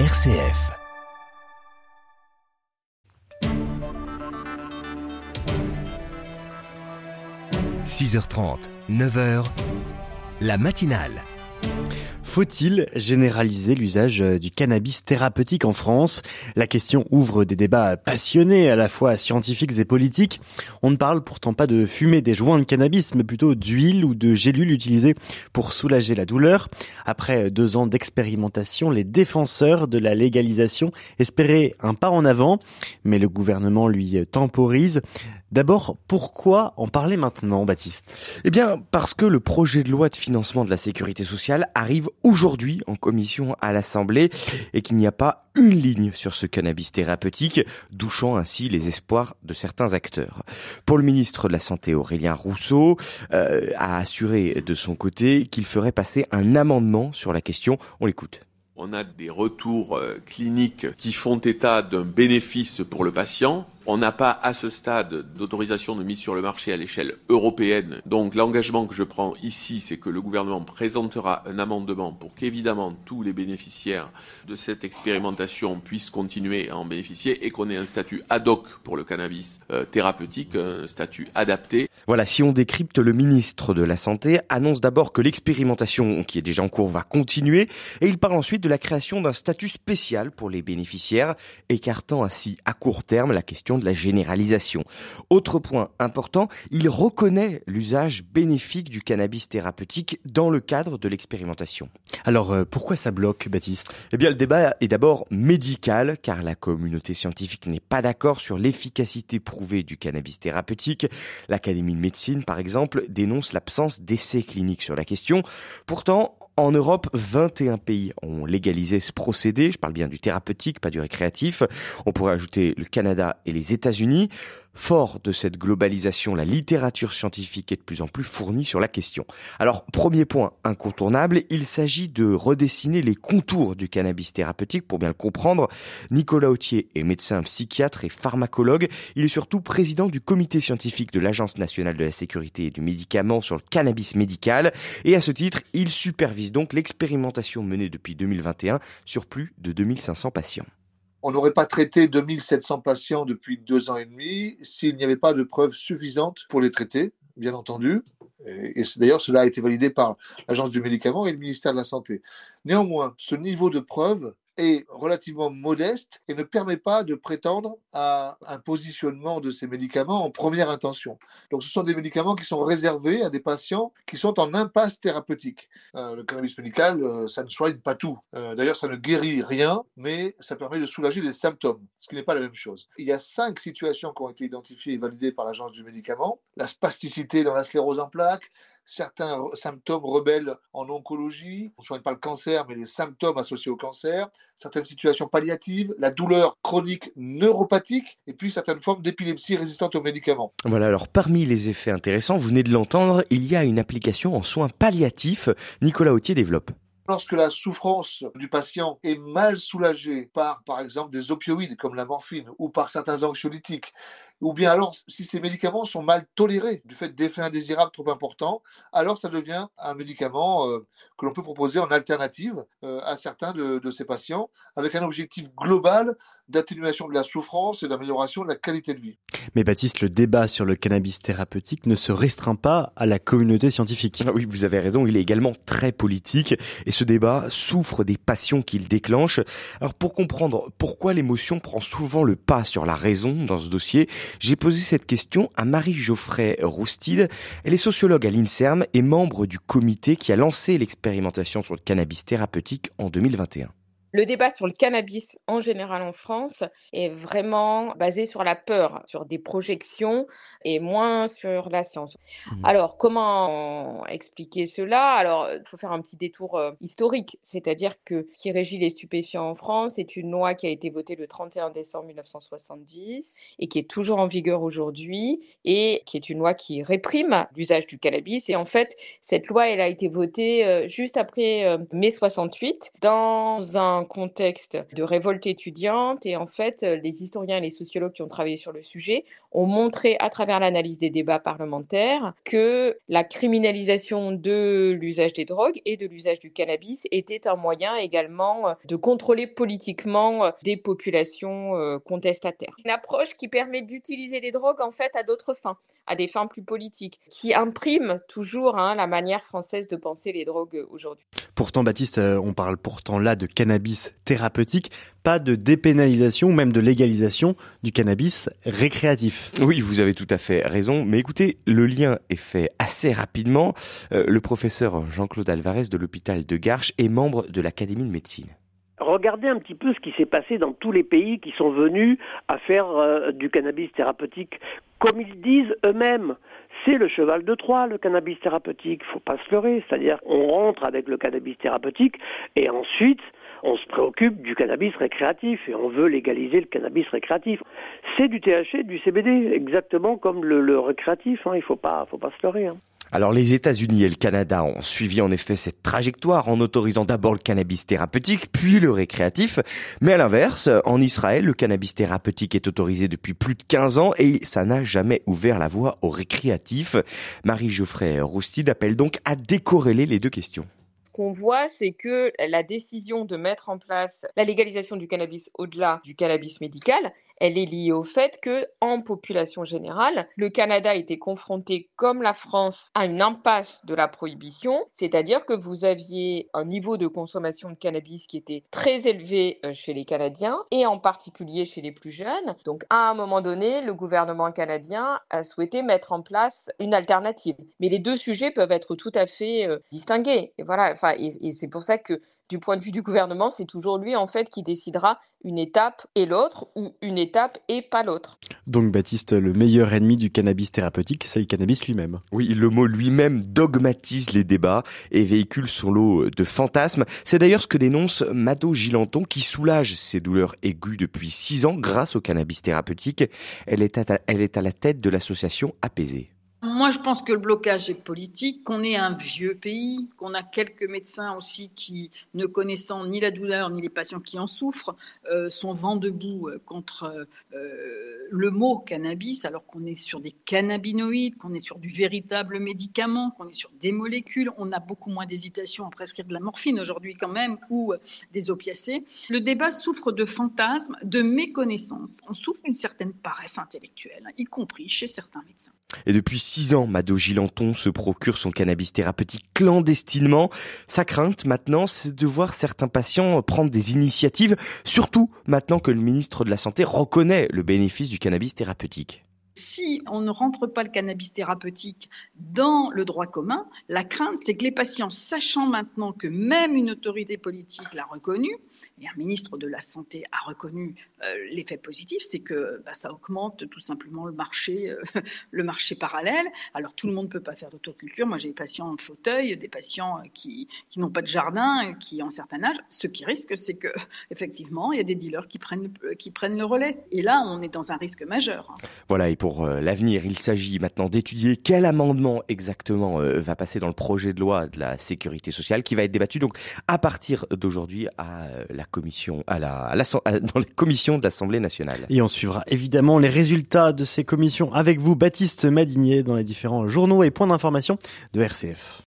RCF. « 6h30, 9h, la matinale. Faut-il généraliser l'usage euh, du cannabis thérapeutique en France? La question ouvre des débats passionnés, à la fois scientifiques et politiques. On ne parle pourtant pas de fumer des joints de cannabis, mais plutôt d'huile ou de gélules utilisées pour soulager la douleur. Après deux ans d'expérimentation, les défenseurs de la légalisation espéraient un pas en avant, mais le gouvernement lui temporise. D'abord, pourquoi en parler maintenant, Baptiste? Eh bien, parce que le projet de loi de financement de la sécurité sociale arrive aujourd'hui en commission à l'Assemblée et qu'il n'y a pas une ligne sur ce cannabis thérapeutique, douchant ainsi les espoirs de certains acteurs. Pour le ministre de la Santé, Aurélien Rousseau, euh, a assuré de son côté qu'il ferait passer un amendement sur la question. On l'écoute. On a des retours euh, cliniques qui font état d'un bénéfice pour le patient, on n'a pas à ce stade d'autorisation de mise sur le marché à l'échelle européenne. Donc l'engagement que je prends ici, c'est que le gouvernement présentera un amendement pour qu'évidemment tous les bénéficiaires de cette expérimentation puissent continuer à en bénéficier et qu'on ait un statut ad hoc pour le cannabis euh, thérapeutique, un statut adapté. Voilà, si on décrypte, le ministre de la Santé annonce d'abord que l'expérimentation qui est déjà en cours va continuer et il parle ensuite de la création d'un statut spécial pour les bénéficiaires, écartant ainsi à court terme la question de la généralisation. Autre point important, il reconnaît l'usage bénéfique du cannabis thérapeutique dans le cadre de l'expérimentation. Alors euh, pourquoi ça bloque, Baptiste? Eh bien le débat est d'abord médical, car la communauté scientifique n'est pas d'accord sur l'efficacité prouvée du cannabis thérapeutique. L'Académie de médecine, par exemple, dénonce l'absence d'essais cliniques sur la question. Pourtant, en Europe, 21 pays ont légalisé ce procédé. Je parle bien du thérapeutique, pas du récréatif. On pourrait ajouter le Canada et les États-Unis. Fort de cette globalisation, la littérature scientifique est de plus en plus fournie sur la question. Alors, premier point incontournable, il s'agit de redessiner les contours du cannabis thérapeutique pour bien le comprendre. Nicolas Autier est médecin psychiatre et pharmacologue. Il est surtout président du comité scientifique de l'Agence nationale de la sécurité et du médicament sur le cannabis médical. Et à ce titre, il supervise donc l'expérimentation menée depuis 2021 sur plus de 2500 patients on n'aurait pas traité 2700 patients depuis deux ans et demi s'il n'y avait pas de preuves suffisantes pour les traiter, bien entendu. Et d'ailleurs, cela a été validé par l'Agence du médicament et le ministère de la Santé. Néanmoins, ce niveau de preuve est relativement modeste et ne permet pas de prétendre à un positionnement de ces médicaments en première intention. Donc ce sont des médicaments qui sont réservés à des patients qui sont en impasse thérapeutique. Euh, le cannabis médical, euh, ça ne soigne pas tout. Euh, d'ailleurs, ça ne guérit rien, mais ça permet de soulager les symptômes, ce qui n'est pas la même chose. Il y a cinq situations qui ont été identifiées et validées par l'Agence du médicament. La spasticité dans la sclérose en plaques, certains symptômes rebelles en oncologie, on ne soigne pas le cancer, mais les symptômes associés au cancer, certaines situations palliatives, la douleur chronique neuropathique, et puis certaines formes d'épilepsie résistantes aux médicaments. Voilà, alors parmi les effets intéressants, vous venez de l'entendre, il y a une application en soins palliatifs. Nicolas Autier développe. Lorsque la souffrance du patient est mal soulagée par, par exemple, des opioïdes comme la morphine ou par certains anxiolytiques, ou bien alors si ces médicaments sont mal tolérés du fait d'effets indésirables trop importants, alors ça devient un médicament euh, que l'on peut proposer en alternative euh, à certains de, de, ces patients, avec un objectif global d'atténuation de la souffrance et d'amélioration de la qualité de vie. Mais Baptiste, le débat sur le cannabis thérapeutique ne se restreint pas à la communauté scientifique. Ah oui, vous avez raison, il est également très politique, et ce débat souffre des passions qu'il déclenche. Alors pour comprendre pourquoi l'émotion prend souvent le pas sur la raison dans ce dossier, j'ai posé cette question à Marie Geoffrey Roustide. Elle est sociologue à l'INSERM et membre du comité qui a lancé l'expérimentation sur le cannabis thérapeutique en 2021. Le débat sur le cannabis en général en France est vraiment basé sur la peur, sur des projections et moins sur la science. Mmh. Alors, comment expliquer cela? Alors, il faut faire un petit détour euh, historique, c'est-à-dire que ce qui régit les stupéfiants en France est une loi qui a été votée le 31 décembre 1970 et qui est toujours en vigueur aujourd'hui et qui est une loi qui réprime l'usage du cannabis. Et en fait, cette loi, elle a été votée euh, juste après euh, mai 68 dans un contexte de révolte étudiante et en fait, les historiens et les sociologues qui ont travaillé sur le sujet ont montré à travers l'analyse des débats parlementaires que la criminalisation de l'usage des drogues et de l'usage du cannabis était un moyen également de contrôler politiquement des populations euh, contestataires. Une approche qui permet d'utiliser les drogues en fait à d'autres fins, à des fins plus politiques, qui imprime toujours hein, la manière française de penser les drogues aujourd'hui. Pourtant, Baptiste, euh, on parle pourtant là de cannabis thérapeutique, pas de dépénalisation ou même de légalisation du cannabis récréatif. Oui, vous avez tout à fait raison, mais écoutez, le lien est fait assez rapidement. Euh, le professeur Jean-Claude Alvarez de l'hôpital de Garches est membre de l'Académie de médecine. Regardez un petit peu ce qui s'est passé dans tous les pays qui sont venus à faire euh, du cannabis thérapeutique comme ils disent eux-mêmes. C'est le cheval de Troie, le cannabis thérapeutique. Faut pas se leurrer. C'est-à-dire, on rentre avec le cannabis thérapeutique et ensuite, on se préoccupe du cannabis récréatif et on veut légaliser le cannabis récréatif. C'est du THC, du CBD, exactement comme le, récréatif. Hein. Il faut pas, faut pas se leurrer. Hein. Alors les États-Unis et le Canada ont suivi en effet cette trajectoire en autorisant d'abord le cannabis thérapeutique, puis le récréatif. Mais à l'inverse, en Israël, le cannabis thérapeutique est autorisé depuis plus de 15 ans et ça n'a jamais ouvert la voie au récréatif. Marie-Geoffrey Roustide appelle donc à décorréler les deux questions qu'on voit, c'est que la décision de mettre en place la légalisation du cannabis au-delà du cannabis médical, elle est liée au fait que, en population générale, le Canada était confronté, comme la France, à une impasse de la prohibition, c'est-à-dire que vous aviez un niveau de consommation de cannabis qui était très élevé euh, chez les Canadiens et en particulier chez les plus jeunes. Donc, à un moment donné, le gouvernement canadien a souhaité mettre en place une alternative. Mais les deux sujets peuvent être tout à fait euh, distingués. Et voilà, enfin, et c'est pour ça que du point de vue du gouvernement, c'est toujours lui en fait qui décidera une étape et l'autre ou une étape et pas l'autre. Donc Baptiste, le meilleur ennemi du cannabis thérapeutique, c'est le cannabis lui-même. Oui, le mot lui-même dogmatise les débats et véhicule son lot de fantasmes. C'est d'ailleurs ce que dénonce Mado Gilanton qui soulage ses douleurs aiguës depuis six ans grâce au cannabis thérapeutique. Elle est à, elle est à la tête de l'association Apaisée. Moi, je pense que le blocage est politique, qu'on est un vieux pays, qu'on a quelques médecins aussi qui, ne connaissant ni la douleur ni les patients qui en souffrent, euh, sont vent debout euh, contre euh, le mot cannabis, alors qu'on est sur des cannabinoïdes, qu'on est sur du véritable médicament, qu'on est sur des molécules. On a beaucoup moins d'hésitation à prescrire de la morphine aujourd'hui quand même ou des opiacés. Le débat souffre de fantasmes, de méconnaissance. On souffre d'une certaine paresse intellectuelle, y compris chez certains médecins. Ans, Mado Gilanton se procure son cannabis thérapeutique clandestinement. Sa crainte maintenant, c'est de voir certains patients prendre des initiatives, surtout maintenant que le ministre de la Santé reconnaît le bénéfice du cannabis thérapeutique. Si on ne rentre pas le cannabis thérapeutique dans le droit commun, la crainte, c'est que les patients, sachant maintenant que même une autorité politique l'a reconnu, et un ministre de la Santé a reconnu euh, l'effet positif, c'est que bah, ça augmente tout simplement le marché, euh, le marché parallèle. Alors tout le monde ne peut pas faire d'autoculture. Moi j'ai des patients en fauteuil, des patients euh, qui, n'ont pas de jardin, qui ont un certain âge. Ce qui risque, c'est que effectivement, il y a des dealers qui prennent, qui prennent le relais. Et là, on est dans un risque majeur. Hein. Voilà, et pour l'avenir, il s'agit maintenant d'étudier quel amendement exactement va passer dans le projet de loi de la sécurité sociale qui va être débattu donc à partir d'aujourd'hui à la commission, à la, dans les commissions de l'Assemblée nationale. Et on suivra évidemment les résultats de ces commissions avec vous, Baptiste Madinier, dans les différents journaux et points d'information de RCF.